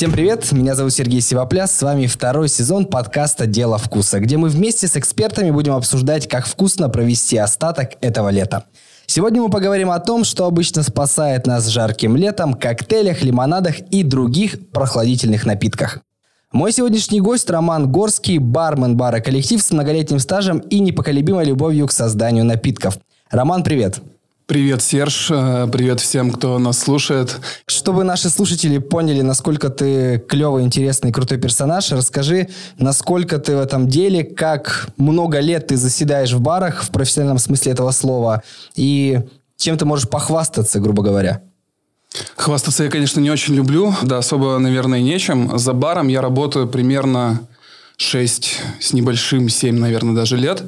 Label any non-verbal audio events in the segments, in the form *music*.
Всем привет, меня зовут Сергей Сивопляс, с вами второй сезон подкаста «Дело вкуса», где мы вместе с экспертами будем обсуждать, как вкусно провести остаток этого лета. Сегодня мы поговорим о том, что обычно спасает нас жарким летом, коктейлях, лимонадах и других прохладительных напитках. Мой сегодняшний гость Роман Горский, бармен бара «Коллектив» с многолетним стажем и непоколебимой любовью к созданию напитков. Роман, привет! Привет, Серж. Э, привет всем, кто нас слушает. Чтобы наши слушатели поняли, насколько ты клевый, интересный, крутой персонаж, расскажи, насколько ты в этом деле, как много лет ты заседаешь в барах в профессиональном смысле этого слова, и чем ты можешь похвастаться, грубо говоря. Хвастаться я, конечно, не очень люблю. Да, особо, наверное, нечем. За баром я работаю примерно 6 с небольшим, 7, наверное, даже лет.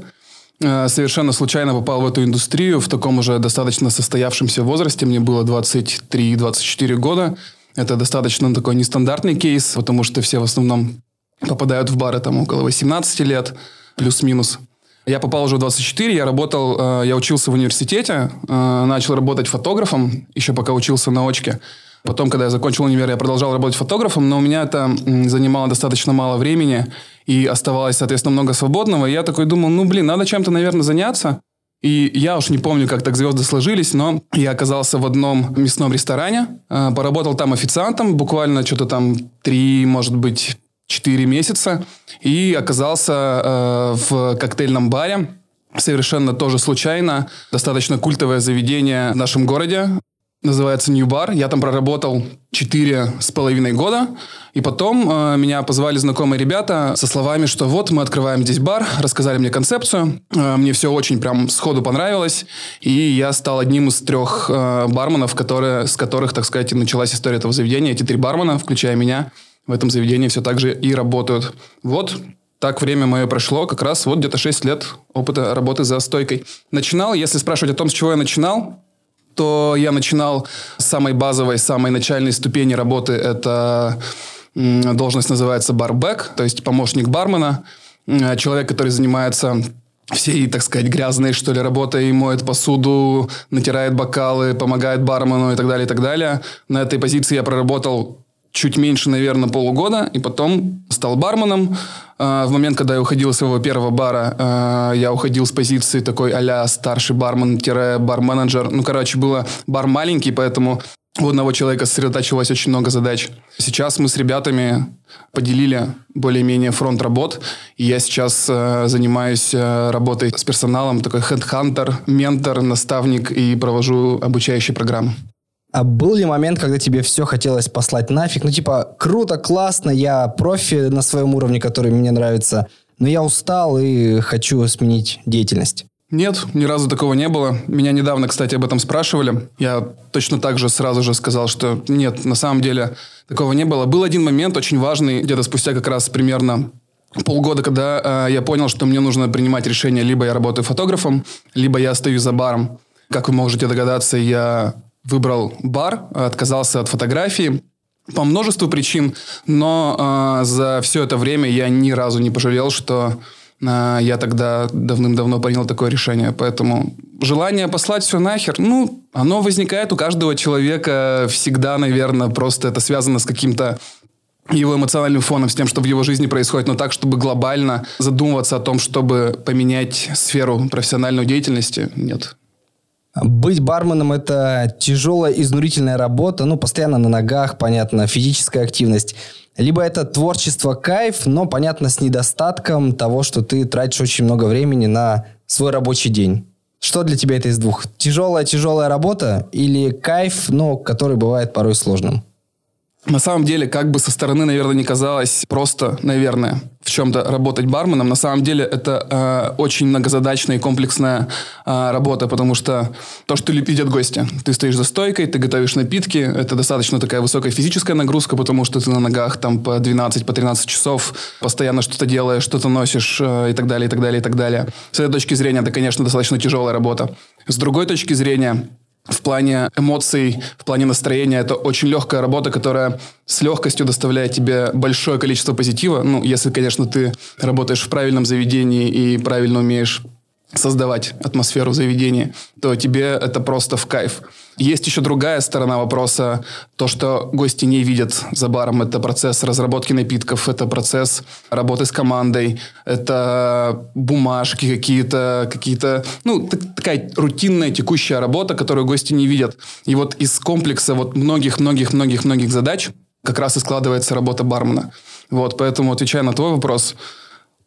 Э, совершенно случайно попал в эту индустрию в таком уже достаточно состоявшемся возрасте. Мне было 23-24 года. Это достаточно такой нестандартный кейс, потому что все в основном попадают в бары там около 18 лет, плюс-минус. Я попал уже в 24, я работал, э, я учился в университете, э, начал работать фотографом, еще пока учился на очке. Потом, когда я закончил универ, я продолжал работать фотографом, но у меня это занимало достаточно мало времени, и оставалось, соответственно, много свободного. И я такой думал, ну, блин, надо чем-то, наверное, заняться. И я уж не помню, как так звезды сложились, но я оказался в одном мясном ресторане, э, поработал там официантом, буквально что-то там три, может быть, четыре месяца, и оказался э, в коктейльном баре, совершенно тоже случайно, достаточно культовое заведение в нашем городе, называется New Bar. Я там проработал четыре с половиной года. И потом э, меня позвали знакомые ребята со словами, что вот мы открываем здесь бар, рассказали мне концепцию. Э, мне все очень прям сходу понравилось. И я стал одним из трех э, барменов, которые, с которых, так сказать, началась история этого заведения. Эти три бармена, включая меня, в этом заведении все так же и работают. Вот так время мое прошло, как раз вот где-то 6 лет опыта работы за стойкой. Начинал, если спрашивать о том, с чего я начинал, то я начинал с самой базовой, самой начальной ступени работы. Это должность называется барбек, то есть помощник бармена. Человек, который занимается всей, так сказать, грязной, что ли, работой, моет посуду, натирает бокалы, помогает бармену и так далее, и так далее. На этой позиции я проработал чуть меньше, наверное, полугода, и потом стал барменом. А, в момент, когда я уходил из своего первого бара, а, я уходил с позиции такой а старший бармен-бар-менеджер. Ну, короче, было бар маленький, поэтому у одного человека сосредотачивалось очень много задач. Сейчас мы с ребятами поделили более-менее фронт работ, и я сейчас э, занимаюсь э, работой с персоналом, такой хедхантер, ментор, наставник и провожу обучающие программы. А был ли момент, когда тебе все хотелось послать нафиг? Ну, типа, круто, классно, я профи на своем уровне, который мне нравится, но я устал и хочу сменить деятельность. Нет, ни разу такого не было. Меня недавно, кстати, об этом спрашивали. Я точно так же сразу же сказал, что нет, на самом деле такого не было. Был один момент очень важный, где-то спустя как раз примерно полгода, когда э, я понял, что мне нужно принимать решение, либо я работаю фотографом, либо я остаюсь за баром. Как вы можете догадаться, я выбрал бар, отказался от фотографии по множеству причин, но э, за все это время я ни разу не пожалел, что э, я тогда давным-давно принял такое решение. Поэтому желание послать все нахер, ну, оно возникает у каждого человека всегда, наверное, просто это связано с каким-то его эмоциональным фоном, с тем, что в его жизни происходит, но так, чтобы глобально задумываться о том, чтобы поменять сферу профессиональной деятельности, нет, быть барменом – это тяжелая, изнурительная работа, ну, постоянно на ногах, понятно, физическая активность. Либо это творчество, кайф, но, понятно, с недостатком того, что ты тратишь очень много времени на свой рабочий день. Что для тебя это из двух? Тяжелая-тяжелая работа или кайф, но который бывает порой сложным? На самом деле, как бы со стороны, наверное, не казалось просто, наверное, в чем-то работать барменом, на самом деле это э, очень многозадачная и комплексная э, работа, потому что то, что видят гости, ты стоишь за стойкой, ты готовишь напитки, это достаточно такая высокая физическая нагрузка, потому что ты на ногах там по 12, по 13 часов, постоянно что-то делаешь, что-то носишь э, и так далее, и так далее, и так далее. С этой точки зрения это, конечно, достаточно тяжелая работа. С другой точки зрения, в плане эмоций, в плане настроения. Это очень легкая работа, которая с легкостью доставляет тебе большое количество позитива. Ну, если, конечно, ты работаешь в правильном заведении и правильно умеешь создавать атмосферу в заведении, то тебе это просто в кайф. Есть еще другая сторона вопроса, то, что гости не видят за баром. Это процесс разработки напитков, это процесс работы с командой, это бумажки какие-то, какие-то, ну, такая рутинная текущая работа, которую гости не видят. И вот из комплекса вот многих-многих-многих-многих задач как раз и складывается работа бармена. Вот, поэтому, отвечая на твой вопрос,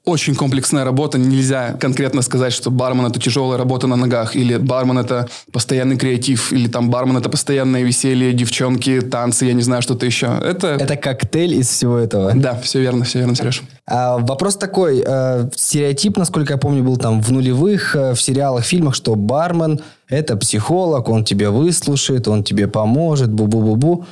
очень комплексная работа. Нельзя конкретно сказать, что бармен это тяжелая работа на ногах, или бармен это постоянный креатив, или там бармен это постоянное веселье, девчонки, танцы, я не знаю, что-то еще. Это... Это коктейль из всего этого. Да, все верно, все верно, Сереж. А, вопрос такой. Э, стереотип, насколько я помню, был там в нулевых, э, в сериалах, фильмах, что бармен это психолог, он тебя выслушает, он тебе поможет, бу-бу-бу-бу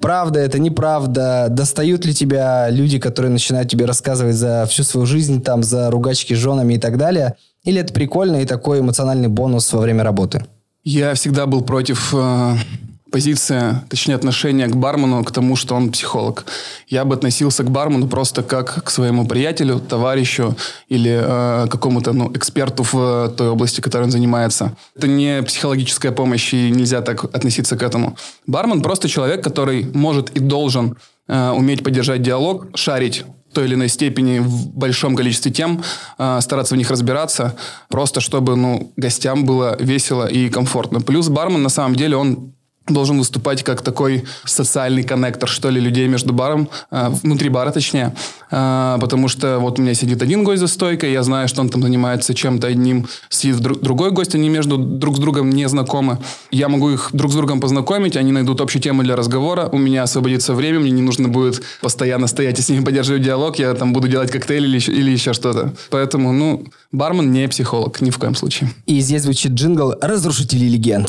правда это, неправда, достают ли тебя люди, которые начинают тебе рассказывать за всю свою жизнь, там, за ругачки с женами и так далее, или это прикольно и такой эмоциональный бонус во время работы? Я всегда был против э, позиция, точнее отношение к бармену, к тому, что он психолог. Я бы относился к бармену просто как к своему приятелю, товарищу или э, какому-то ну, эксперту в э, той области, которой он занимается. Это не психологическая помощь, и нельзя так относиться к этому. Бармен просто человек, который может и должен э, уметь поддержать диалог, шарить той или иной степени в большом количестве тем, э, стараться в них разбираться, просто чтобы ну, гостям было весело и комфортно. Плюс бармен, на самом деле, он должен выступать как такой социальный коннектор, что ли, людей между баром, э, внутри бара точнее, э, потому что вот у меня сидит один гость за стойкой, я знаю, что он там занимается чем-то одним, сидит друг, другой гость, они между друг с другом не знакомы, я могу их друг с другом познакомить, они найдут общую тему для разговора, у меня освободится время, мне не нужно будет постоянно стоять и с ними поддерживать диалог, я там буду делать коктейль или, или еще что-то. Поэтому, ну, бармен не психолог, ни в коем случае. И здесь звучит джингл «Разрушители легенд».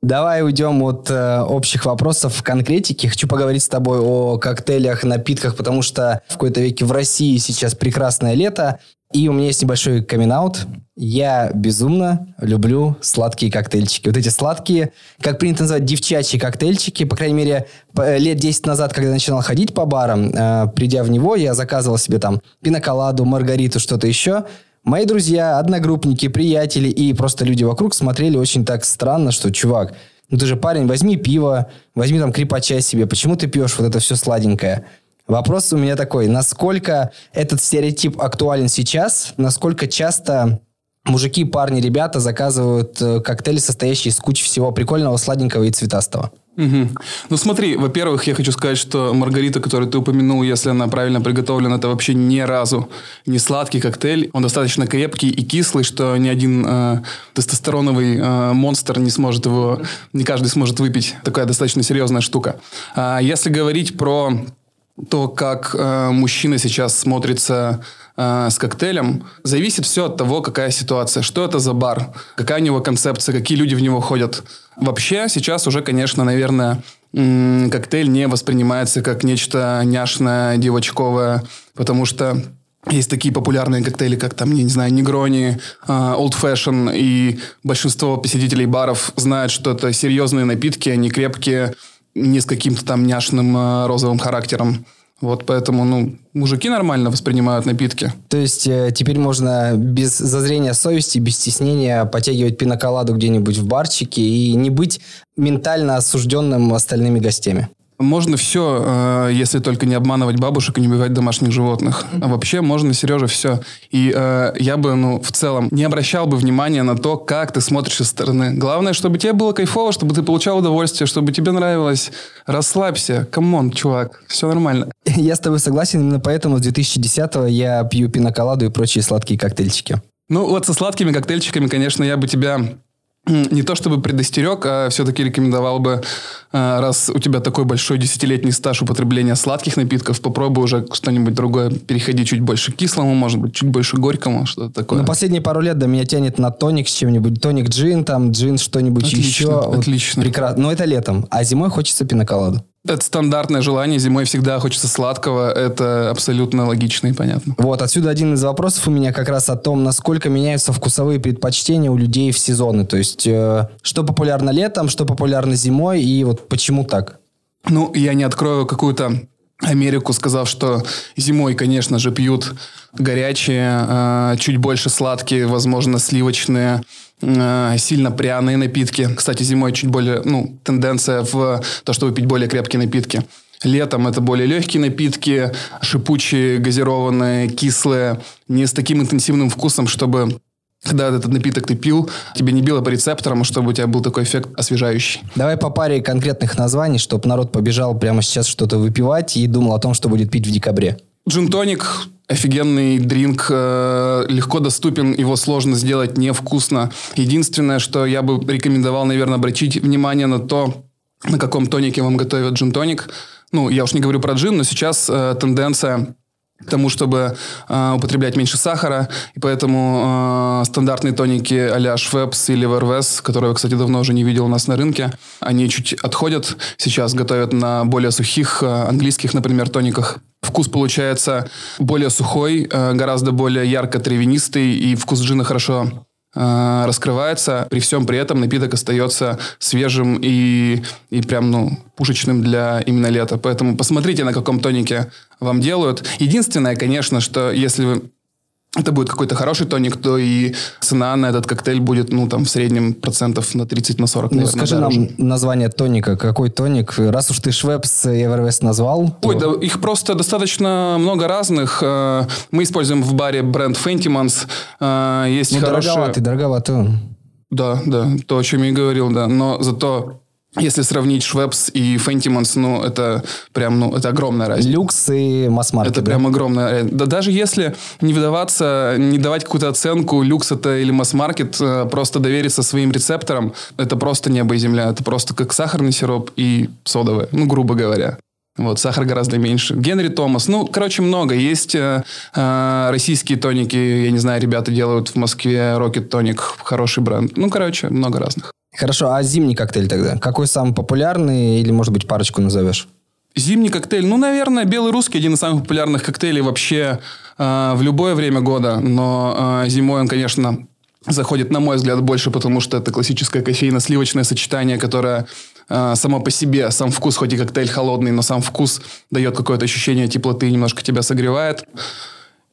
Давай уйдем от э, общих вопросов в конкретике. Хочу поговорить с тобой о коктейлях, напитках, потому что в какой-то веке в России сейчас прекрасное лето. И у меня есть небольшой камин -аут. Я безумно люблю сладкие коктейльчики. Вот эти сладкие, как принято называть, девчачьи коктейльчики. По крайней мере, лет 10 назад, когда я начинал ходить по барам, э, придя в него, я заказывал себе там пиноколаду, маргариту, что-то еще – Мои друзья, одногруппники, приятели и просто люди вокруг смотрели очень так странно, что, чувак, ну ты же парень, возьми пиво, возьми там крепача себе, почему ты пьешь вот это все сладенькое? Вопрос у меня такой, насколько этот стереотип актуален сейчас, насколько часто мужики, парни, ребята заказывают э, коктейли, состоящие из кучи всего прикольного, сладенького и цветастого? Угу. Ну смотри, во-первых, я хочу сказать, что маргарита, которую ты упомянул, если она правильно приготовлена, это вообще ни разу не сладкий коктейль. Он достаточно крепкий и кислый, что ни один э, тестостероновый э, монстр не сможет его, не каждый сможет выпить. Такая достаточно серьезная штука. А если говорить про то, как э, мужчина сейчас смотрится э, с коктейлем, зависит все от того, какая ситуация, что это за бар, какая у него концепция, какие люди в него ходят. Вообще сейчас уже, конечно, наверное, коктейль не воспринимается как нечто няшное, девочковое, потому что есть такие популярные коктейли, как там, я не знаю, Негрони, uh, Old Fashion, и большинство посетителей баров знают, что это серьезные напитки, они крепкие, не с каким-то там няшным э, розовым характером. Вот поэтому, ну, мужики нормально воспринимают напитки. То есть э, теперь можно без зазрения совести, без стеснения потягивать пиноколаду где-нибудь в барчике и не быть ментально осужденным остальными гостями. Можно все, э, если только не обманывать бабушек и не убивать домашних животных. А вообще можно, Сережа, все. И э, я бы, ну, в целом, не обращал бы внимания на то, как ты смотришь со стороны. Главное, чтобы тебе было кайфово, чтобы ты получал удовольствие, чтобы тебе нравилось. Расслабься. Come on, чувак. Все нормально. *laughs* Я с тобой согласен. Именно поэтому с 2010-го я пью пиноколаду и прочие сладкие коктейльчики. Ну, вот со сладкими коктейльчиками, конечно, я бы тебя *clears throat* не то чтобы предостерег, а все-таки рекомендовал бы, а, раз у тебя такой большой десятилетний стаж употребления сладких напитков, попробуй уже что-нибудь другое, переходи чуть больше к кислому, может быть, чуть больше горькому, что-то такое. На последние пару лет до меня тянет на тоник с чем-нибудь. Тоник джин, там джин что-нибудь отлично, еще. Отлично. Вот, прекрасно. Но это летом. А зимой хочется пиноколаду. Это стандартное желание. Зимой всегда хочется сладкого. Это абсолютно логично и понятно. Вот, отсюда один из вопросов у меня как раз о том, насколько меняются вкусовые предпочтения у людей в сезоны. То есть, э, что популярно летом, что популярно зимой, и вот почему так? Ну, я не открою какую-то Америку, сказав, что зимой, конечно же, пьют горячие, э, чуть больше сладкие, возможно, сливочные, сильно пряные напитки. Кстати, зимой чуть более, ну, тенденция в то, чтобы пить более крепкие напитки. Летом это более легкие напитки, шипучие, газированные, кислые, не с таким интенсивным вкусом, чтобы когда этот напиток ты пил, тебе не било по рецепторам, чтобы у тебя был такой эффект освежающий. Давай по паре конкретных названий, чтобы народ побежал прямо сейчас что-то выпивать и думал о том, что будет пить в декабре. Джин-тоник офигенный дринк, э, легко доступен, его сложно сделать невкусно. Единственное, что я бы рекомендовал, наверное, обратить внимание на то, на каком тонике вам готовят джин-тоник. Ну, я уж не говорю про джин, но сейчас э, тенденция к тому, чтобы э, употреблять меньше сахара, и поэтому э, стандартные тоники а-ля Швепс или Вервес, которые кстати, давно уже не видел у нас на рынке, они чуть отходят. Сейчас готовят на более сухих э, английских, например, тониках. Вкус получается более сухой, э, гораздо более ярко-тревянистый, и вкус джина хорошо э, раскрывается. При всем при этом напиток остается свежим и, и прям, ну, пушечным для именно лета. Поэтому посмотрите, на каком тонике вам делают. Единственное, конечно, что если вы это будет какой-то хороший тоник, то и цена на этот коктейль будет, ну, там, в среднем процентов на 30, на 40, Ну, скажи дороже. нам название тоника. Какой тоник? Раз уж ты Швепс и Эвервест назвал. То... Ой, да, их просто достаточно много разных. Э, мы используем в баре бренд Fentimans. Э, есть ну, хорошие... дороговатый, дороговатый. Да, да, то, о чем я и говорил, да. Но зато если сравнить Швепс и Фентиманс, ну, это прям, ну, это огромная разница. Люкс и масс-маркет, Это да? прям огромная Да даже если не выдаваться, не давать какую-то оценку, люкс это или масс-маркет, э, просто довериться своим рецепторам, это просто небо и земля. Это просто как сахарный сироп и содовое, ну, грубо говоря. Вот, сахар гораздо меньше. Генри Томас. Ну, короче, много. Есть э, э, российские тоники. Я не знаю, ребята делают в Москве Rocket Tonic. Хороший бренд. Ну, короче, много разных. Хорошо, а зимний коктейль тогда? Какой самый популярный или, может быть, парочку назовешь? Зимний коктейль, ну, наверное, белый русский один из самых популярных коктейлей вообще э, в любое время года. Но э, зимой он, конечно, заходит, на мой взгляд, больше, потому что это классическое кофейно-сливочное сочетание, которое э, само по себе, сам вкус, хоть и коктейль холодный, но сам вкус дает какое-то ощущение теплоты, немножко тебя согревает.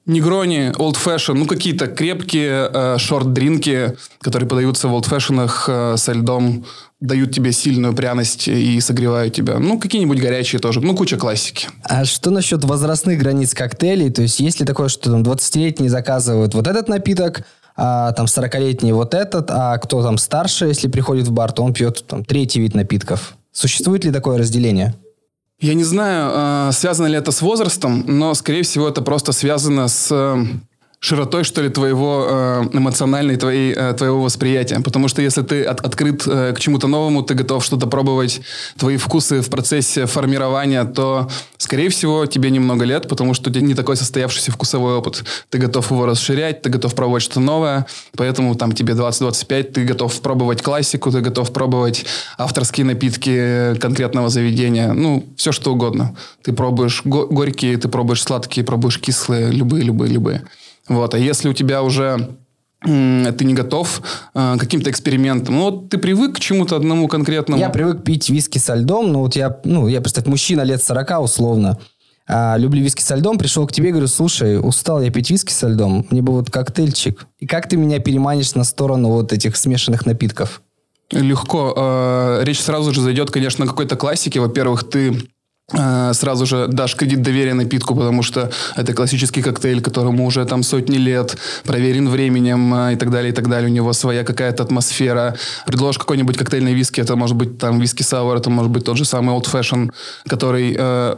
Негрони, Old Fashion, ну какие-то крепкие э, шорт-дринки, которые подаются в Old Fashion э, со льдом, дают тебе сильную пряность и согревают тебя. Ну, какие-нибудь горячие тоже. Ну, куча классики. А что насчет возрастных границ коктейлей? То есть, есть ли такое, что там 20-летние заказывают вот этот напиток, а там 40-летний вот этот, а кто там старше, если приходит в бар, то он пьет там третий вид напитков. Существует ли такое разделение? Я не знаю, а, связано ли это с возрастом, но, скорее всего, это просто связано с широтой, что ли, твоего э, эмоциональной, твоей, э, твоего восприятия. Потому что если ты от, открыт э, к чему-то новому, ты готов что-то пробовать, твои вкусы в процессе формирования, то, скорее всего, тебе немного лет, потому что у тебя не такой состоявшийся вкусовой опыт. Ты готов его расширять, ты готов пробовать что-то новое, поэтому там тебе 20-25, ты готов пробовать классику, ты готов пробовать авторские напитки конкретного заведения, ну, все что угодно. Ты пробуешь го- горькие, ты пробуешь сладкие, пробуешь кислые, любые, любые, любые. Вот. А если у тебя уже ты не готов э, каким-то экспериментам. Ну, вот ты привык к чему-то одному конкретному. Я привык пить виски со льдом. Ну, вот я, ну, я, представь, мужчина лет 40 условно. А, люблю виски со льдом. Пришел к тебе и говорю, слушай, устал я пить виски со льдом. Мне бы вот коктейльчик. И как ты меня переманишь на сторону вот этих смешанных напитков? Легко. Э, речь сразу же зайдет, конечно, на какой-то классике. Во-первых, ты сразу же дашь кредит доверия напитку, потому что это классический коктейль, которому уже там сотни лет, проверен временем э, и так далее, и так далее. У него своя какая-то атмосфера. Предложишь какой-нибудь коктейльный виски, это может быть там виски сауэр, это может быть тот же самый old fashion, который э,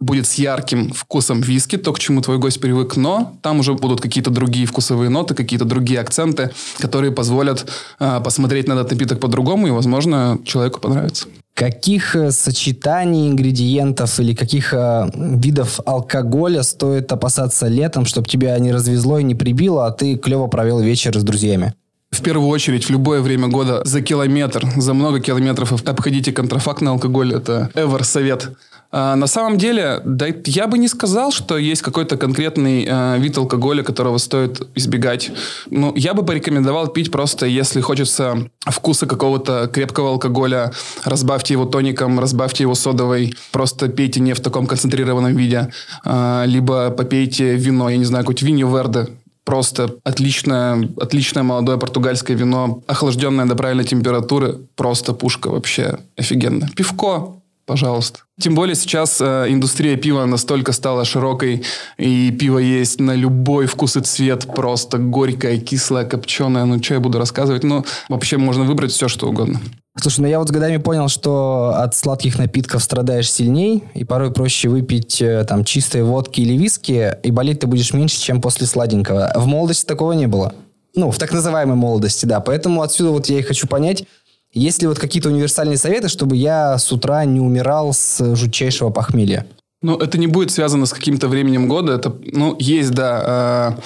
будет с ярким вкусом виски, то, к чему твой гость привык, но там уже будут какие-то другие вкусовые ноты, какие-то другие акценты, которые позволят э, посмотреть на этот напиток по-другому, и, возможно, человеку понравится. Каких э, сочетаний ингредиентов или каких э, видов алкоголя стоит опасаться летом, чтобы тебя не развезло и не прибило, а ты клево провел вечер с друзьями? В первую очередь, в любое время года за километр, за много километров обходите контрафактный алкоголь. Это ever совет А, на самом деле, да, я бы не сказал, что есть какой-то конкретный э, вид алкоголя, которого стоит избегать. Ну, я бы порекомендовал пить просто, если хочется вкуса какого-то крепкого алкоголя, разбавьте его тоником, разбавьте его содовой, просто пейте не в таком концентрированном виде, э, либо попейте вино, я не знаю, какое-нибудь виньо верде, просто отличное, отличное молодое португальское вино, охлажденное до правильной температуры, просто пушка вообще офигенно. Пивко, пожалуйста. Тем более сейчас э, индустрия пива настолько стала широкой, и пиво есть на любой вкус и цвет, просто горькое, кислое, копченое. Ну, что я буду рассказывать? Ну, вообще можно выбрать все, что угодно. Слушай, ну я вот с годами понял, что от сладких напитков страдаешь сильней, и порой проще выпить э, там чистой водки или виски, и болеть ты будешь меньше, чем после сладенького. В молодости такого не было. Ну, в так называемой молодости, да. Поэтому отсюда вот я и хочу понять, есть ли вот какие-то универсальные советы, чтобы я с утра не умирал с жутчайшего похмелья? Ну, это не будет связано с каким-то временем года. Это, ну, есть, да, э,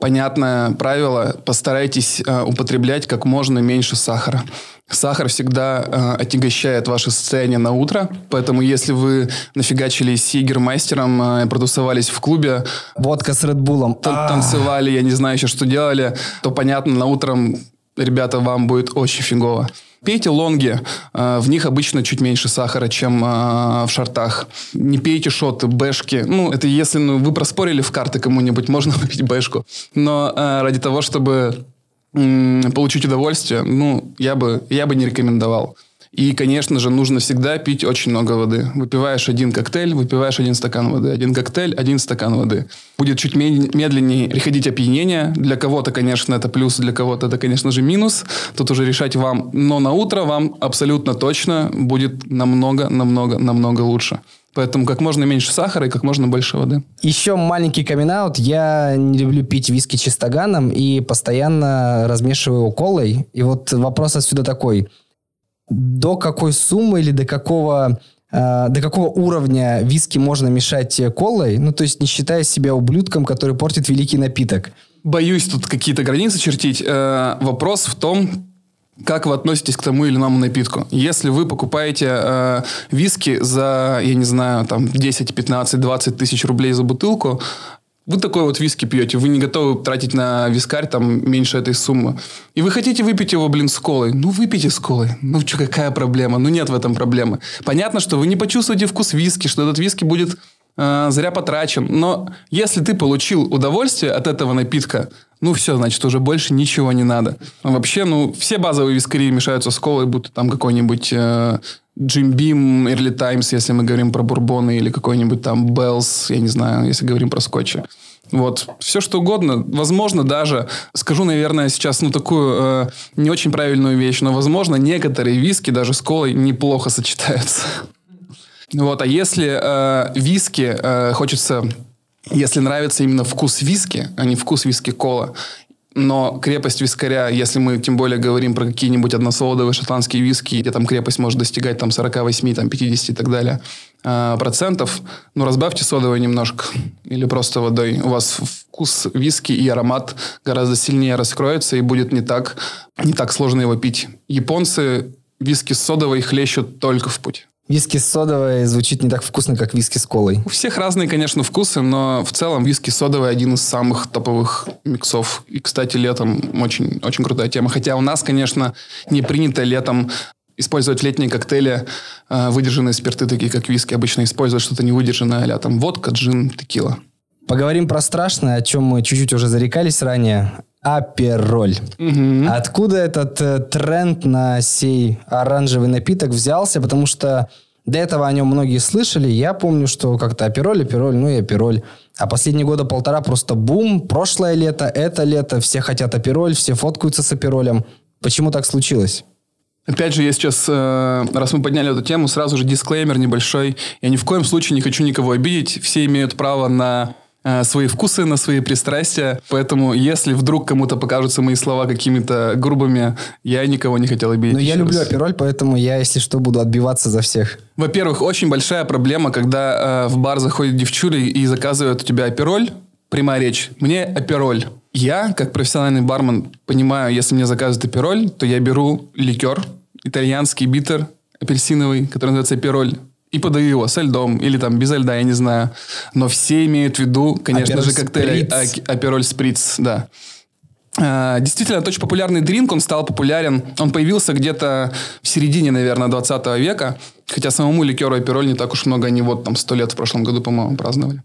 понятное правило. Постарайтесь э, употреблять как можно меньше сахара. Сахар всегда э, отягощает ваше состояние на утро, поэтому если вы нафигачили с Егермайстером, э, продусовались в клубе... Водка с Редбулом. Танцевали, я не знаю еще, что делали, то, понятно, на утром, ребята, вам будет очень фигово. Пейте лонги, э, в них обычно чуть меньше сахара, чем э, в шортах. Не пейте шоты, бэшки. Ну, это если ну, вы проспорили в карты кому-нибудь, можно *laughs* выпить бэшку. Но э, ради того, чтобы получить удовольствие, ну, я бы, я бы не рекомендовал. И, конечно же, нужно всегда пить очень много воды. Выпиваешь один коктейль, выпиваешь один стакан воды. Один коктейль, один стакан воды. Будет чуть медленнее приходить опьянение. Для кого-то, конечно, это плюс, для кого-то это, конечно же, минус. Тут уже решать вам. Но на утро вам абсолютно точно будет намного, намного, намного лучше. Поэтому как можно меньше сахара и как можно больше воды. Еще маленький камин -аут. Я не люблю пить виски чистоганом и постоянно размешиваю его колой. И вот вопрос отсюда такой – до какой суммы или до какого э, до какого уровня виски можно мешать колой, ну, то есть не считая себя ублюдком, который портит великий напиток? Боюсь тут какие-то границы чертить. Э, вопрос в том, как вы относитесь к тому или иному напитку. Если вы покупаете э, виски за, я не знаю, там 10, 15, 20 тысяч рублей за бутылку, вы такой вот виски пьете, вы не готовы тратить на вискарь там меньше этой суммы. И вы хотите выпить его, блин, с колой. Ну, выпейте с колой. Ну, что, какая проблема? Ну, нет в этом проблемы. Понятно, что вы не почувствуете вкус виски, что этот виски будет э, зря потрачен. Но если ты получил удовольствие от этого напитка, ну, все, значит, уже больше ничего не надо. Вообще, ну, все базовые вискари мешаются с колой, будто там какой-нибудь э, Jim Beam, Early Times, если мы говорим про бурбоны, или какой-нибудь там Bells, я не знаю, если говорим про скотчи. Вот, все что угодно. Возможно, даже, скажу, наверное, сейчас, ну, такую э, не очень правильную вещь, но, возможно, некоторые виски даже с колой неплохо сочетаются. Вот, а если э, виски э, хочется если нравится именно вкус виски, а не вкус виски-кола, но крепость вискаря, если мы тем более говорим про какие-нибудь односолодовые шотландские виски, где там крепость может достигать там 48, там 50 и так далее э, процентов, ну разбавьте содовой немножко или просто водой. У вас вкус виски и аромат гораздо сильнее раскроется и будет не так, не так сложно его пить. Японцы виски с содовой хлещут только в путь. Виски с содовой звучит не так вкусно, как виски с колой. У всех разные, конечно, вкусы, но в целом виски содовый один из самых топовых миксов. И, кстати, летом очень, очень крутая тема. Хотя у нас, конечно, не принято летом использовать в летние коктейли э, выдержанные спирты, такие как виски. Обычно используют что-то невыдержанное, а там водка, джин, текила. Поговорим про страшное, о чем мы чуть-чуть уже зарекались ранее. Апероль. Угу. Откуда этот э, тренд на сей оранжевый напиток взялся? Потому что до этого о нем многие слышали. Я помню, что как-то апероль, апероль, ну и апероль. А последние года полтора просто бум. Прошлое лето, это лето, все хотят апероль, все фоткаются с аперолем. Почему так случилось? Опять же, я сейчас, э, раз мы подняли эту тему, сразу же дисклеймер небольшой. Я ни в коем случае не хочу никого обидеть. Все имеют право на Э, свои вкусы, на свои пристрастия. Поэтому, если вдруг кому-то покажутся мои слова какими-то грубыми, я никого не хотел обидеть. Но я раз. люблю апероль, поэтому я, если что, буду отбиваться за всех. Во-первых, очень большая проблема, когда э, в бар заходит девчули и заказывают у тебя апероль. Прямая речь. Мне апероль. Я, как профессиональный бармен, понимаю, если мне заказывают апероль, то я беру ликер, итальянский битер, апельсиновый, который называется апероль и подаю его со льдом или там без льда, я не знаю. Но все имеют в виду, конечно Апероль же, коктейль а- Апероль Сприц, да. А, Действительно, это очень популярный дринк, он стал популярен. Он появился где-то в середине, наверное, 20 века. Хотя самому ликеру Апероль не так уж много, они вот там 100 лет в прошлом году, по-моему, праздновали.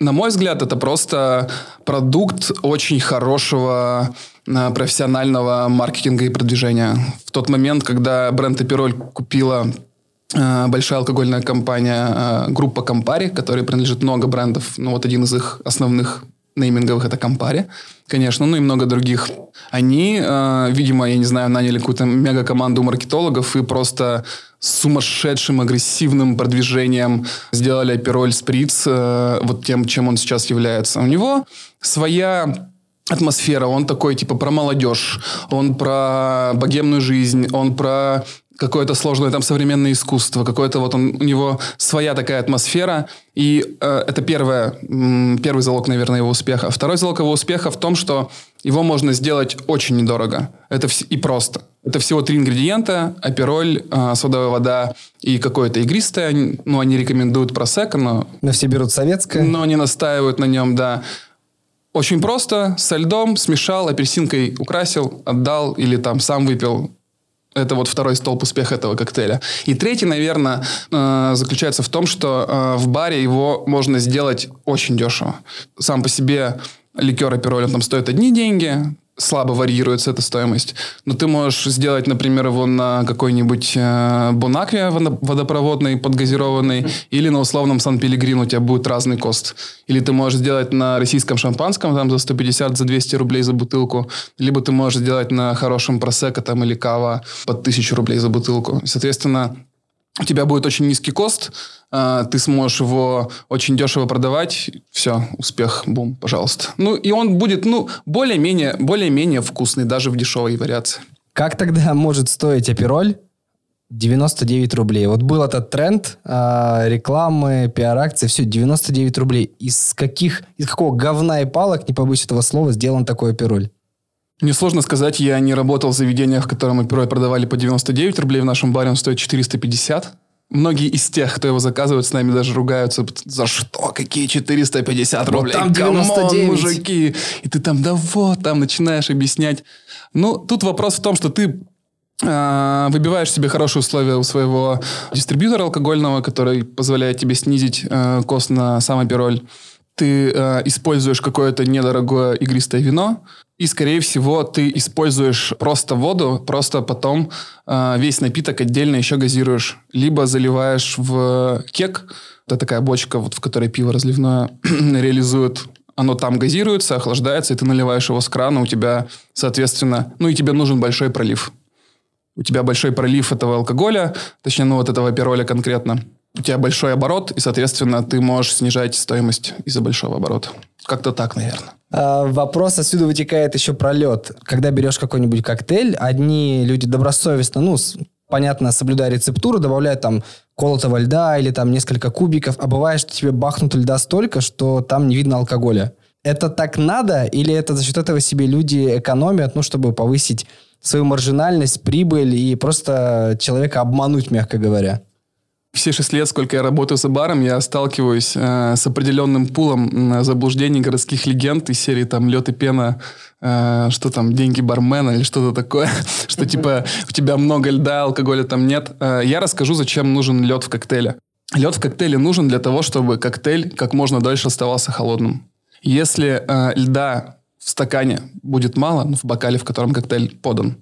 На мой взгляд, это просто продукт очень хорошего э, профессионального маркетинга и продвижения. В тот момент, когда бренд Апероль купила большая алкогольная компания, э, группа Кампари, которой принадлежит много брендов, ну вот один из их основных нейминговых это Кампари, конечно, ну и много других. Они, э, видимо, я не знаю, наняли какую-то мега-команду маркетологов и просто сумасшедшим агрессивным продвижением сделали Апероль Сприц э, вот тем, чем он сейчас является. У него своя атмосфера, он такой типа про молодежь, он про богемную жизнь, он про какое-то сложное там современное искусство, какое-то вот он, у него своя такая атмосфера, и э, это первое, первый залог, наверное, его успеха. Второй залог его успеха в том, что его можно сделать очень недорого. Это вс- и просто. Это всего три ингредиента: апероль, э, содовая вода и какое-то игристое. Ну, они рекомендуют просека, но Но все берут советское. но не настаивают на нем, да. Очень просто, со льдом смешал, апельсинкой украсил, отдал или там сам выпил. Это вот второй столб успеха этого коктейля. И третий, наверное, э, заключается в том, что э, в баре его можно сделать очень дешево. Сам по себе ликер апероль, он там стоит одни деньги, слабо варьируется эта стоимость. Но ты можешь сделать, например, его на какой-нибудь э, Бонакве водо- водопроводный, подгазированный, или на условном Сан-Пелегрин у тебя будет разный кост. Или ты можешь сделать на российском шампанском там за 150, за 200 рублей за бутылку, либо ты можешь сделать на хорошем просека там или кава под 1000 рублей за бутылку. Соответственно, у тебя будет очень низкий кост, а, ты сможешь его очень дешево продавать, все, успех, бум, пожалуйста. Ну, и он будет, ну, более-менее, более-менее вкусный даже в дешевой вариации. Как тогда может стоить апероль 99 рублей? Вот был этот тренд, а, рекламы, пиар-акции, все, 99 рублей. Из каких, из какого говна и палок, не побоюсь этого слова, сделан такой апероль? Мне сложно сказать, я не работал в заведениях, в котором апероль продавали по 99 рублей, в нашем баре он стоит 450. Многие из тех, кто его заказывает, с нами даже ругаются. За что? Какие 450 Вот рублей? там Come on, 99. мужики! И ты там, да вот, там начинаешь объяснять. Ну, тут вопрос в том, что ты а, выбиваешь себе хорошие условия у своего дистрибьютора алкогольного, который позволяет тебе снизить э, cost на сам апероль. Ты э, используешь какое-то недорогое игристое вино, и, скорее всего, ты используешь просто воду, просто потом э, весь напиток отдельно еще газируешь. Либо заливаешь в кек, это такая бочка, вот, в которой пиво разливное *clears throat* реализуют. Оно там газируется, охлаждается, и ты наливаешь его с крана, у тебя, соответственно, ну и тебе нужен большой пролив. У тебя большой пролив этого алкоголя, точнее, ну вот этого апероля конкретно. У тебя большой оборот, и, соответственно, ты можешь снижать стоимость из-за большого оборота. Как-то так, наверное. А, Вопрос отсюда вытекает еще про лед. Когда берешь какой-нибудь коктейль, одни люди добросовестно, ну, понятно, соблюдая рецептуру, добавляют там колотого льда или там несколько кубиков, а бывает, что тебе бахнут льда столько, что там не видно алкоголя. Это так надо или это за счет этого себе люди экономят, ну, чтобы повысить свою маржинальность, прибыль и просто человека обмануть, мягко говоря? Все шесть лет, сколько я работаю за баром, я сталкиваюсь э, с определенным пулом заблуждений городских легенд из серии там лед и пена, э, что там деньги бармена или что-то такое, *laughs* что типа у тебя много льда, алкоголя там нет. Э, я расскажу, зачем нужен лед в коктейле. Лед в коктейле нужен для того, чтобы коктейль как можно дольше оставался холодным. Если э, льда в стакане будет мало, ну, в бокале, в котором коктейль подан,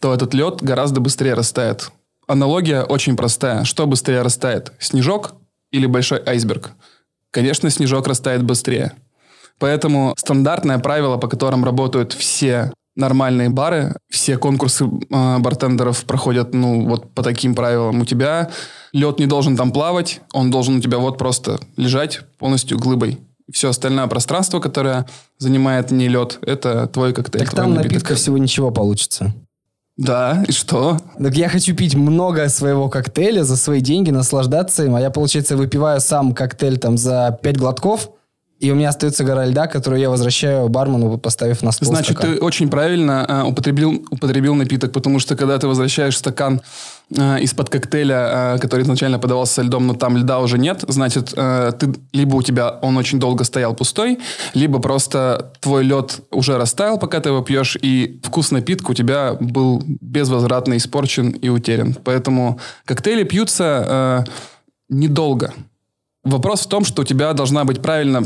то этот лед гораздо быстрее растает. Аналогия очень простая. Что быстрее растает? Снежок или большой айсберг? Конечно, снежок растает быстрее. Поэтому стандартное правило, по которым работают все нормальные бары, все конкурсы э, бартендеров проходят, ну, вот по таким правилам. У тебя лед не должен там плавать, он должен у тебя вот просто лежать полностью глыбой. Все остальное пространство, которое занимает не лед, это твой коктейль. Так там напиток. напитка всего ничего получится. Да, и что? Так я хочу пить много своего коктейля за свои деньги, наслаждаться им, а я, получается, выпиваю сам коктейль там за 5 глотков, и у меня остается гора льда, которую я возвращаю бармену, поставив на стол Значит, стакан. ты очень правильно э, употребил, употребил напиток, потому что когда ты возвращаешь стакан э, из-под коктейля, э, который изначально подавался со льдом, но там льда уже нет, значит, э, ты либо у тебя он очень долго стоял пустой, либо просто твой лед уже растаял, пока ты его пьешь, и вкус напитка у тебя был безвозвратно испорчен и утерян. Поэтому коктейли пьются э, недолго. Вопрос в том, что у тебя должна быть правильно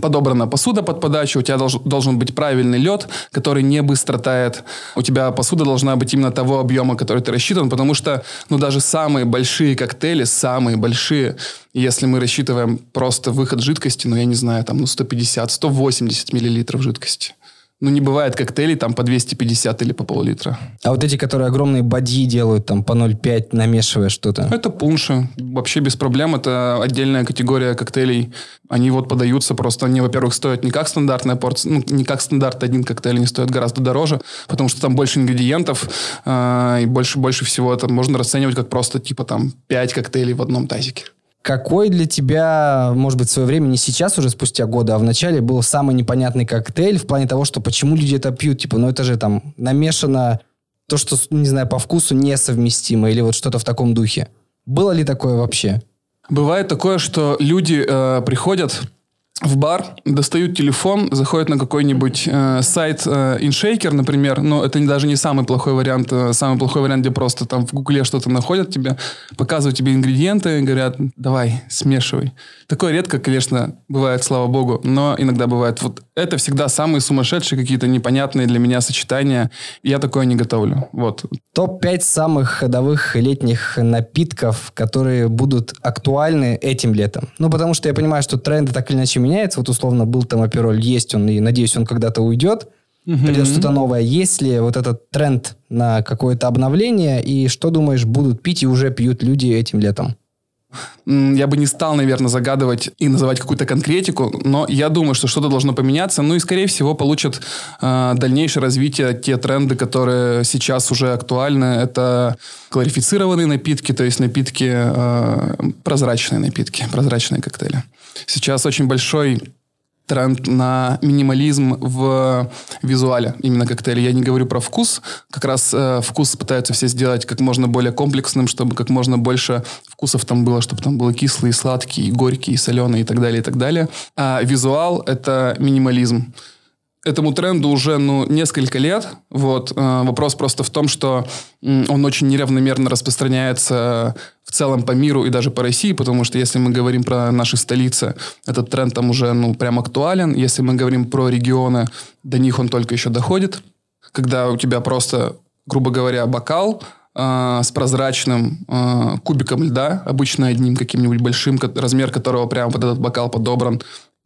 подобрана посуда под подачу, у тебя долж, должен быть правильный лед, который не быстро тает. У тебя посуда должна быть именно того объема, который ты рассчитан, потому что, ну, даже самые большие коктейли, самые большие, если мы рассчитываем просто выход жидкости, ну, я не знаю, там, ну, 150, 180 миллилитров жидкости. Ну, не бывает коктейлей там по 250 или по пол-литра. А вот эти, которые огромные бадьи делают, там, по 0,5, намешивая что-то? Это пунши. Вообще без проблем. Это отдельная категория коктейлей. Они вот подаются просто. Они, во-первых, стоят не как стандартная порция, ну, не как стандарт один коктейль, они стоят гораздо дороже, потому что там больше ингредиентов, э, и больше, больше всего это можно расценивать как просто типа там 5 коктейлей в одном тазике. Какой для тебя, может быть, в свое время, не сейчас уже, спустя годы, а в начале был самый непонятный коктейль в плане того, что почему люди это пьют? Типа, ну это же там намешано то, что, не знаю, по вкусу несовместимо или вот что-то в таком духе. Было ли такое вообще? Бывает такое, что люди э, приходят в бар, достают телефон, заходят на какой-нибудь э, сайт э, InShaker, например, но это даже не самый плохой вариант. Э, самый плохой вариант, где просто там в гугле что-то находят тебе, показывают тебе ингредиенты, говорят, давай, смешивай. Такое редко, конечно, бывает, слава богу, но иногда бывает. Вот это всегда самые сумасшедшие какие-то непонятные для меня сочетания. Я такое не готовлю. Вот. Топ-5 самых ходовых летних напитков, которые будут актуальны этим летом. Ну, потому что я понимаю, что тренды так или иначе меняются. Вот условно был там апероль, есть он, и надеюсь, он когда-то уйдет. Угу. Придет что-то новое. Есть ли вот этот тренд на какое-то обновление? И что думаешь, будут пить и уже пьют люди этим летом? Я бы не стал, наверное, загадывать и называть какую-то конкретику, но я думаю, что что-то должно поменяться. Ну и, скорее всего, получат э, дальнейшее развитие те тренды, которые сейчас уже актуальны. Это кларифицированные напитки, то есть напитки, э, прозрачные напитки, прозрачные коктейли. Сейчас очень большой тренд на минимализм в визуале именно коктейля. Я не говорю про вкус. Как раз э, вкус пытаются все сделать как можно более комплексным, чтобы как можно больше вкусов там было, чтобы там было кислый, сладкий, и горький, и соленый и так далее, и так далее. А визуал — это минимализм этому тренду уже ну, несколько лет. Вот. Э, вопрос просто в том, что он очень неравномерно распространяется в целом по миру и даже по России, потому что если мы говорим про наши столицы, этот тренд там уже ну, прям актуален. Если мы говорим про регионы, до них он только еще доходит. Когда у тебя просто, грубо говоря, бокал, э, с прозрачным э, кубиком льда, обычно одним каким-нибудь большим, размер которого прямо под этот бокал подобран,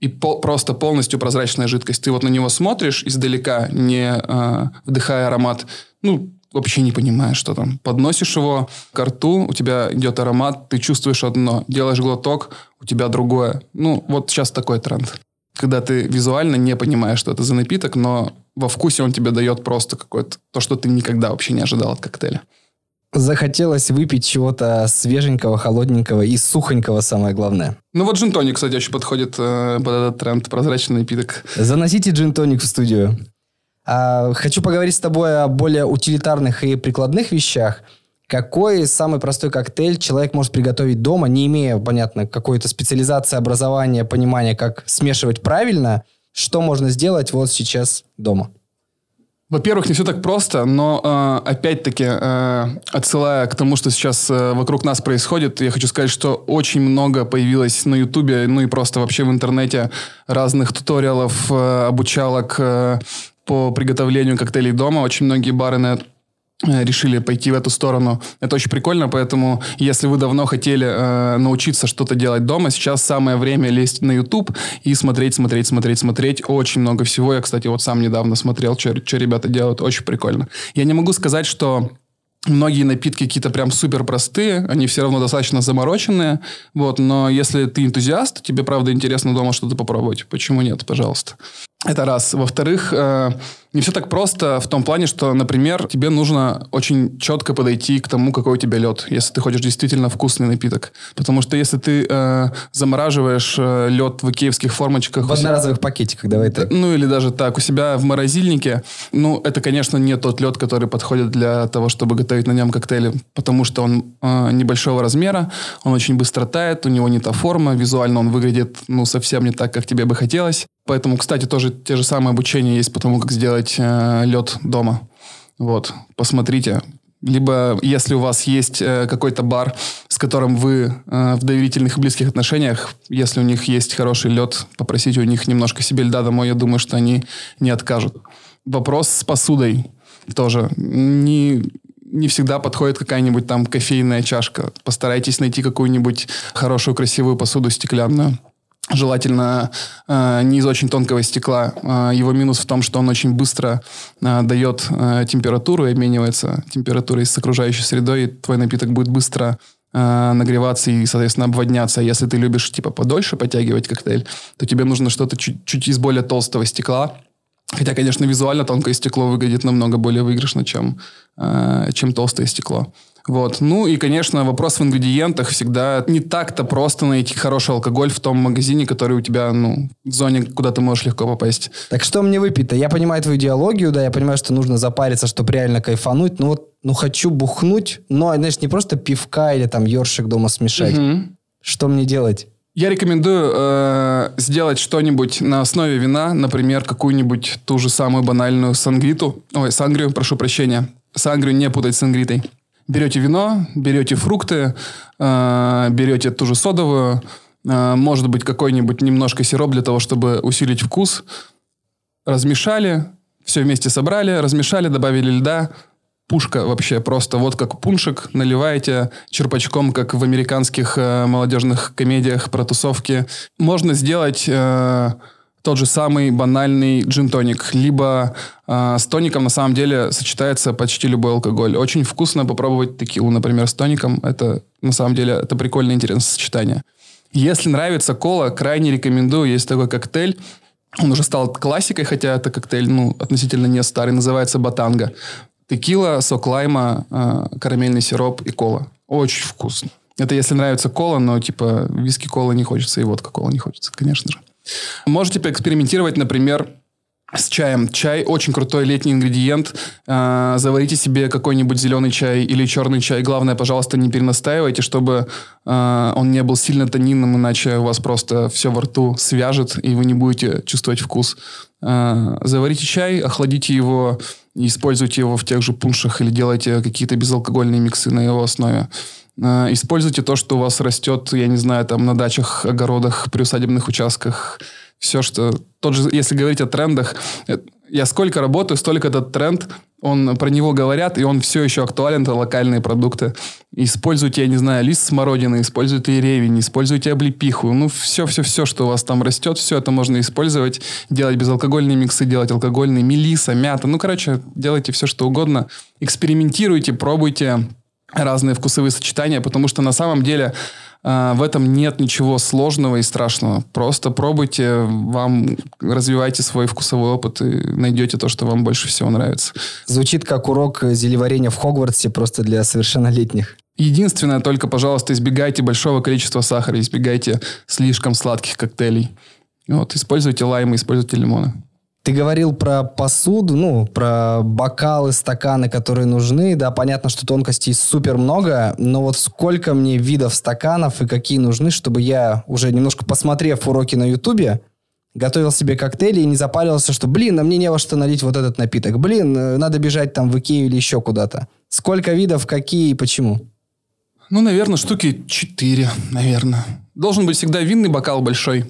и по, просто полностью прозрачная жидкость. Ты вот на него смотришь издалека, не э, вдыхая аромат, ну, вообще не понимаешь, что там. Подносишь его к рту, у тебя идет аромат, ты чувствуешь одно, делаешь глоток, у тебя другое. Ну, вот сейчас такой тренд. Когда ты визуально не понимаешь, что это за напиток, но во вкусе он тебе дает просто какое-то то, что ты никогда вообще не ожидал от коктейля. Захотелось выпить чего-то свеженького, холодненького и сухонького, самое главное. Ну вот джин-тоник, кстати, очень подходит э, под этот тренд, прозрачный напиток. Заносите джин-тоник в студию. А, хочу поговорить с тобой о более утилитарных и прикладных вещах. Какой самый простой коктейль человек может приготовить дома, не имея, понятно, какой-то специализации, образования, понимания, как смешивать правильно? Что можно сделать вот сейчас дома? Во-первых, не все так просто, но э, опять-таки, э, отсылая к тому, что сейчас э, вокруг нас происходит, я хочу сказать, что очень много появилось на Ютубе, ну и просто вообще в интернете разных туториалов, э, обучалок э, по приготовлению коктейлей дома. Очень многие бары на Э, решили пойти в эту сторону. Это очень прикольно, поэтому если вы давно хотели э, научиться что-то делать дома, сейчас самое время лезть на YouTube и смотреть, смотреть, смотреть, смотреть. Очень много всего. Я, кстати, вот сам недавно смотрел, что, ребята делают. Очень прикольно. Я не могу сказать, что Многие напитки какие-то прям супер простые, они все равно достаточно замороченные, вот, но если ты энтузиаст, тебе правда интересно дома что-то попробовать, почему нет, пожалуйста. Это раз. Во-вторых, э, не все так просто в том плане, что, например, тебе нужно очень четко подойти к тому, какой у тебя лед, если ты хочешь действительно вкусный напиток. Потому что если ты э, замораживаешь э, лед в икеевских формочках... В одноразовых пакетиках, давай так. Ну, или даже так, у себя в морозильнике, ну, это, конечно, не тот лед, который подходит для того, чтобы готовить на нем коктейли, потому что он э, небольшого размера, он очень быстро тает, у него не та форма, визуально он выглядит, ну, совсем не так, как тебе бы хотелось. Поэтому, кстати, тоже те же самые обучения есть по тому, как сделать э, лед дома. Вот, посмотрите. Либо, если у вас есть э, какой-то бар, с которым вы э, в доверительных и близких отношениях, если у них есть хороший лед, попросите у них немножко себе льда домой, я думаю, что они не откажут. Вопрос с посудой тоже. Не, не всегда подходит какая-нибудь там кофейная чашка. Постарайтесь найти какую-нибудь хорошую, красивую посуду стеклянную. Желательно э, не из очень тонкого стекла. Э, его минус в том, что он очень быстро э, дает э, температуру и обменивается температурой с окружающей средой. И твой напиток будет быстро э, нагреваться и, соответственно, обводняться. Если ты любишь, типа, подольше подтягивать коктейль, то тебе нужно что-то чуть, чуть из более толстого стекла. Хотя, конечно, визуально тонкое стекло выглядит намного более выигрышно, чем, э, чем толстое стекло. Вот. Ну и, конечно, вопрос в ингредиентах всегда не так-то просто найти хороший алкоголь в том магазине, который у тебя, ну, в зоне, куда ты можешь легко попасть. Так что мне выпить-то? Я понимаю твою идеологию, да, я понимаю, что нужно запариться, чтобы реально кайфануть, ну вот, ну хочу бухнуть, но, знаешь, не просто пивка или там ёршик дома смешать. Угу. Что мне делать? Я рекомендую э, сделать что-нибудь на основе вина, например, какую-нибудь ту же самую банальную сангриту, ой, сангрию, прошу прощения. Сангрию не путать с сангритой. Берете вино, берете фрукты, э, берете ту же содовую, э, может быть, какой-нибудь немножко сироп для того, чтобы усилить вкус. Размешали, все вместе собрали, размешали, добавили льда. Пушка вообще просто вот как пуншик, наливаете черпачком, как в американских э, молодежных комедиях про тусовки. Можно сделать... Э, тот же самый банальный джин-тоник. Либо э, с тоником на самом деле сочетается почти любой алкоголь. Очень вкусно попробовать текилу, например, с тоником. Это на самом деле это прикольное интересное сочетание. Если нравится кола, крайне рекомендую. Есть такой коктейль. Он уже стал классикой, хотя это коктейль ну, относительно не старый. Называется батанга. Текила, сок лайма, э, карамельный сироп и кола. Очень вкусно. Это если нравится кола, но типа виски кола не хочется и водка кола не хочется, конечно же. Можете поэкспериментировать, например, с чаем. Чай очень крутой летний ингредиент. Э, заварите себе какой-нибудь зеленый чай или черный чай. Главное, пожалуйста, не перенастаивайте, чтобы э, он не был сильно тонинным, иначе у вас просто все во рту свяжет, и вы не будете чувствовать вкус. Э, заварите чай, охладите его, используйте его в тех же пуншах или делайте какие-то безалкогольные миксы на его основе. Э, используйте то, что у вас растет, я не знаю, там на дачах, огородах, приусадебных участках. Все, что... Тот же, если говорить о трендах, э, я сколько работаю, столько этот тренд, он про него говорят, и он все еще актуален, это локальные продукты. Используйте, я не знаю, лист смородины, используйте ревень, используйте облепиху. Ну, все-все-все, что у вас там растет, все это можно использовать. Делать безалкогольные миксы, делать алкогольные, мелиса, мята. Ну, короче, делайте все, что угодно. Экспериментируйте, пробуйте разные вкусовые сочетания, потому что на самом деле э, в этом нет ничего сложного и страшного. Просто пробуйте, вам развивайте свой вкусовой опыт и найдете то, что вам больше всего нравится. Звучит как урок зелеварения в Хогвартсе просто для совершеннолетних. Единственное, только, пожалуйста, избегайте большого количества сахара, избегайте слишком сладких коктейлей. Вот, используйте лаймы, используйте лимоны. Ты говорил про посуду, ну, про бокалы, стаканы, которые нужны. Да, понятно, что тонкостей супер много, но вот сколько мне видов стаканов и какие нужны, чтобы я, уже немножко посмотрев уроки на Ютубе, готовил себе коктейли и не запаривался, что, блин, а мне не во что налить вот этот напиток. Блин, э, надо бежать там в Икею или еще куда-то. Сколько видов, какие и почему? Ну, наверное, штуки четыре, наверное. Должен быть всегда винный бокал большой.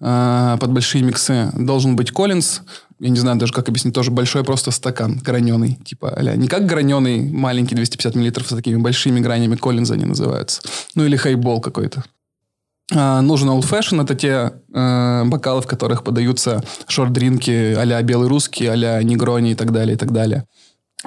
А, под большие миксы должен быть Коллинз. Я не знаю даже, как объяснить. Тоже большой просто стакан граненый. Типа, а не как граненый маленький 250 миллилитров с такими большими гранями Коллинза они называются. Ну, или хайбол какой-то. А, нужен Old Fashion. Это те э, бокалы, в которых подаются шорт-дринки а-ля белый русский, а-ля негрони и так далее, и так далее.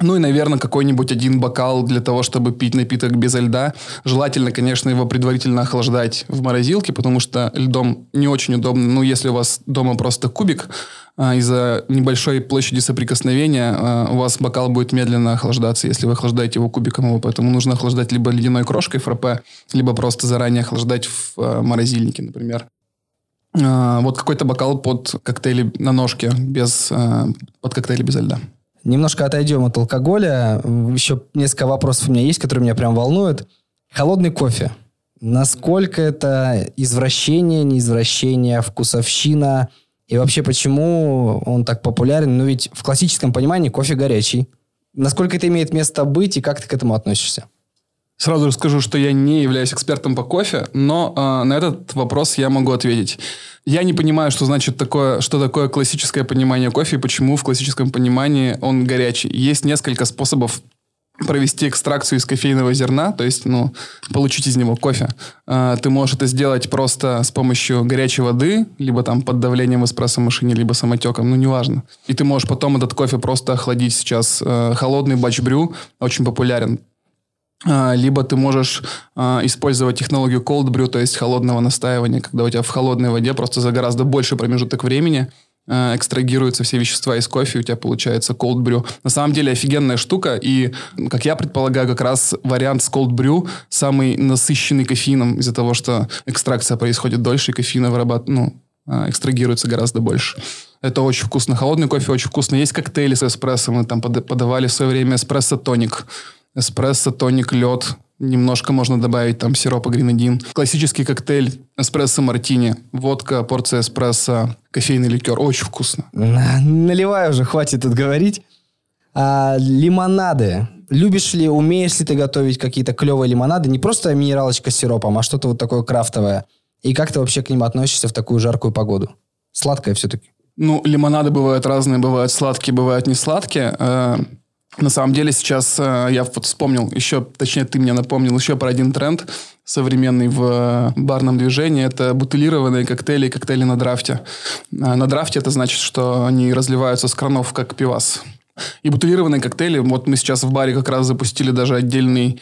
Ну и, наверное, какой-нибудь один бокал для того, чтобы пить напиток без льда. Желательно, конечно, его предварительно охлаждать в морозилке, потому что льдом не очень удобно. Ну, если у вас дома просто кубик, а, из-за небольшой площади соприкосновения а, у вас бокал будет медленно охлаждаться, если вы охлаждаете его кубиком его. Поэтому нужно охлаждать либо ледяной крошкой фраппе, либо просто заранее охлаждать в а, морозильнике, например. Вот какой-то бокал под коктейли на ножке, без, под коктейли без льда. Немножко отойдем от алкоголя. Еще несколько вопросов у меня есть, которые меня прям волнуют. Холодный кофе. Насколько это извращение, неизвращение, вкусовщина? И вообще, почему он так популярен? Ну, ведь в классическом понимании кофе горячий. Насколько это имеет место быть и как ты к этому относишься? Сразу расскажу, что я не являюсь экспертом по кофе, но э, на этот вопрос я могу ответить. Я не понимаю, что значит такое, что такое классическое понимание кофе и почему в классическом понимании он горячий. Есть несколько способов провести экстракцию из кофейного зерна, то есть, ну, получить из него кофе. А, ты можешь это сделать просто с помощью горячей воды, либо там под давлением в эспрессо-машине, либо самотеком, ну, неважно. И ты можешь потом этот кофе просто охладить сейчас. А, холодный бачбрю очень популярен. А, либо ты можешь а, использовать технологию cold brew, то есть холодного настаивания, когда у тебя в холодной воде просто за гораздо больше промежуток времени а, экстрагируются все вещества из кофе, у тебя получается cold brew. На самом деле офигенная штука, и, как я предполагаю, как раз вариант с cold brew самый насыщенный кофеином из-за того, что экстракция происходит дольше, и кофеина вырабатывает, ну, экстрагируется гораздо больше. Это очень вкусно. Холодный кофе очень вкусно. Есть коктейли с эспрессо. Мы там подавали в свое время эспрессо-тоник эспрессо, тоник, лед. Немножко можно добавить там сиропа гренадин. Классический коктейль эспрессо мартини. Водка, порция эспрессо, кофейный ликер. Очень вкусно. Наливай уже, хватит тут говорить. А, лимонады. Любишь ли, умеешь ли ты готовить какие-то клевые лимонады? Не просто минералочка с сиропом, а что-то вот такое крафтовое. И как ты вообще к ним относишься в такую жаркую погоду? Сладкое все-таки. Ну, лимонады бывают разные. Бывают сладкие, бывают не сладкие. На самом деле сейчас э, я вот вспомнил еще, точнее ты мне напомнил еще про один тренд современный в э, барном движении. Это бутылированные коктейли коктейли на драфте. Э, на драфте это значит, что они разливаются с кранов, как пивас. И бутылированные коктейли, вот мы сейчас в баре как раз запустили даже отдельный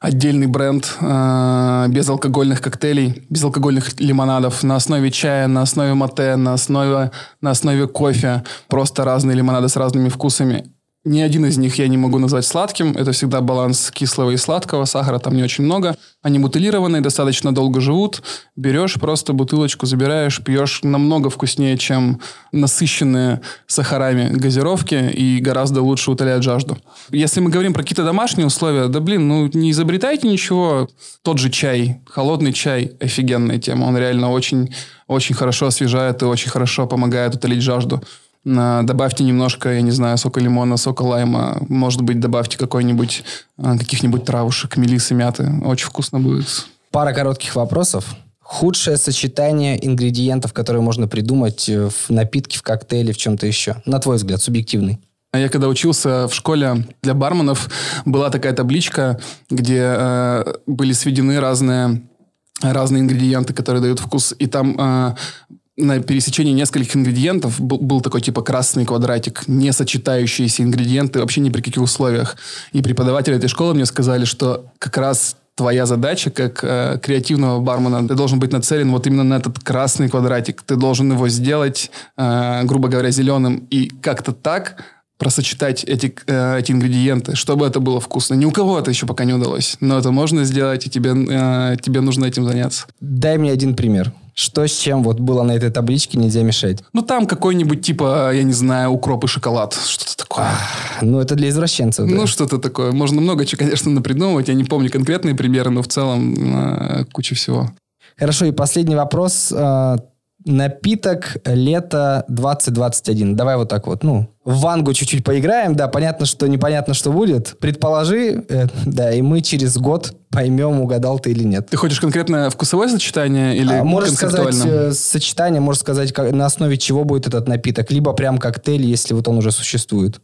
отдельный бренд э, безалкогольных коктейлей, безалкогольных лимонадов на основе чая, на основе мате, на основе, на основе кофе. Просто разные лимонады с разными вкусами. Ни один из них я не могу назвать сладким. Это всегда баланс кислого и сладкого. Сахара там не очень много. Они бутылированные, достаточно долго живут. Берешь просто бутылочку, забираешь, пьешь намного вкуснее, чем насыщенные сахарами газировки и гораздо лучше утоляют жажду. Если мы говорим про какие-то домашние условия, да блин, ну не изобретайте ничего. Тот же чай, холодный чай, офигенная тема. Он реально очень, очень хорошо освежает и очень хорошо помогает утолить жажду. Добавьте немножко, я не знаю, сока лимона, сока лайма. Может быть, добавьте какой-нибудь, а, каких-нибудь травушек, мелисы, мяты. Очень вкусно будет. Пара коротких вопросов. Худшее сочетание ингредиентов, которые можно придумать э, в напитке, в коктейле, в чем-то еще? На твой взгляд, субъективный. Я когда учился в школе для барменов, была такая табличка, где э, были сведены разные разные ингредиенты, которые дают вкус. И там э, на пересечении нескольких ингредиентов был, был такой типа красный квадратик, не сочетающиеся ингредиенты вообще ни при каких условиях. И преподаватели этой школы мне сказали, что как раз твоя задача как э, креативного бармена, ты должен быть нацелен вот именно на этот красный квадратик. Ты должен его сделать, э, грубо говоря, зеленым. И как-то так просочетать эти, э, эти ингредиенты, чтобы это было вкусно. Ни у кого это еще пока не удалось. Но это можно сделать, и тебе, э, тебе нужно этим заняться. Дай мне один пример. Что с чем вот было на этой табличке, нельзя мешать? Ну, там какой-нибудь типа, я не знаю, укроп и шоколад. Что-то такое. ну, это для извращенцев. Да? Ну, что-то такое. Можно много чего, конечно, напридумывать. Я не помню конкретные примеры, но в целом э, куча всего. Хорошо, и последний вопрос. Э, напиток лето 2021. Давай вот так вот, ну, в вангу чуть-чуть поиграем, да, понятно, что непонятно, что будет. Предположи, э, да, и мы через год поймем, угадал ты или нет. Ты хочешь конкретно вкусовое сочетание или а, Можешь сказать э, сочетание, можешь сказать, как, на основе чего будет этот напиток, либо прям коктейль, если вот он уже существует.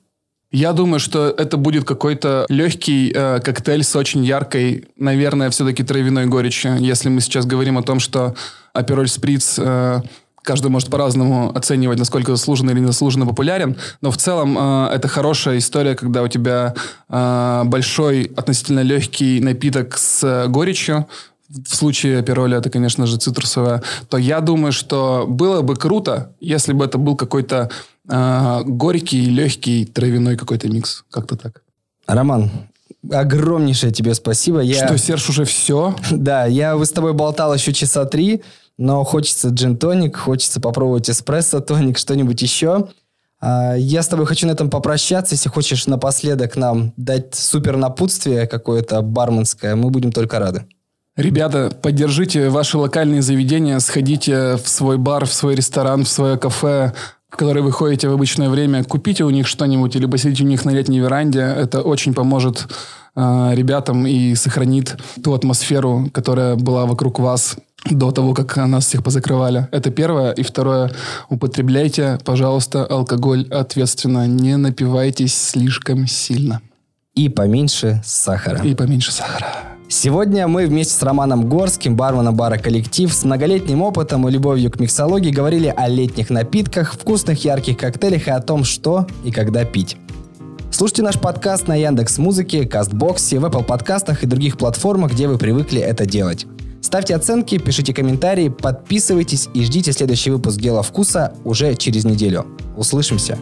Я думаю, что это будет какой-то легкий э, коктейль с очень яркой, наверное, все-таки травяной горечью. Если мы сейчас говорим о том, что Апероль Сприц э, каждый может по-разному оценивать, насколько заслуженно или незаслуженно популярен, но в целом э, это хорошая история, когда у тебя э, большой относительно легкий напиток с горечью, в случае пироли это, конечно же, цитрусовая, то я думаю, что было бы круто, если бы это был какой-то э, горький, легкий травяной какой-то микс. Как-то так. Роман, огромнейшее тебе спасибо. Я... Что, Серж, уже все? *laughs* Да, я с тобой болтал еще часа три, но хочется джин-тоник, хочется попробовать эспрессо-тоник, что-нибудь еще. А, я с тобой хочу на этом попрощаться. Если хочешь напоследок нам дать супер напутствие какое-то барменское, мы будем только рады. Ребята, поддержите ваши локальные заведения, сходите в свой бар, в свой ресторан, в свое кафе, в который вы ходите в обычное время, купите у них что-нибудь или посидите у них на летней веранде. Это очень поможет э, ребятам и сохранит ту атмосферу, которая была вокруг вас до того, как нас всех позакрывали. Это первое. И второе, употребляйте, пожалуйста, алкоголь ответственно. Не напивайтесь слишком сильно. И поменьше сахара. И поменьше сахара. Сегодня мы вместе с Романом Горским, барменом бара «Коллектив», с многолетним опытом и любовью к миксологии говорили о летних напитках, вкусных ярких коктейлях и о том, что и когда пить. Слушайте наш подкаст на Яндекс Музыке, Кастбоксе, в Apple подкастах и других платформах, где вы привыкли это делать. Ставьте оценки, пишите комментарии, подписывайтесь и ждите следующий выпуск «Дела вкуса» уже через неделю. Услышимся!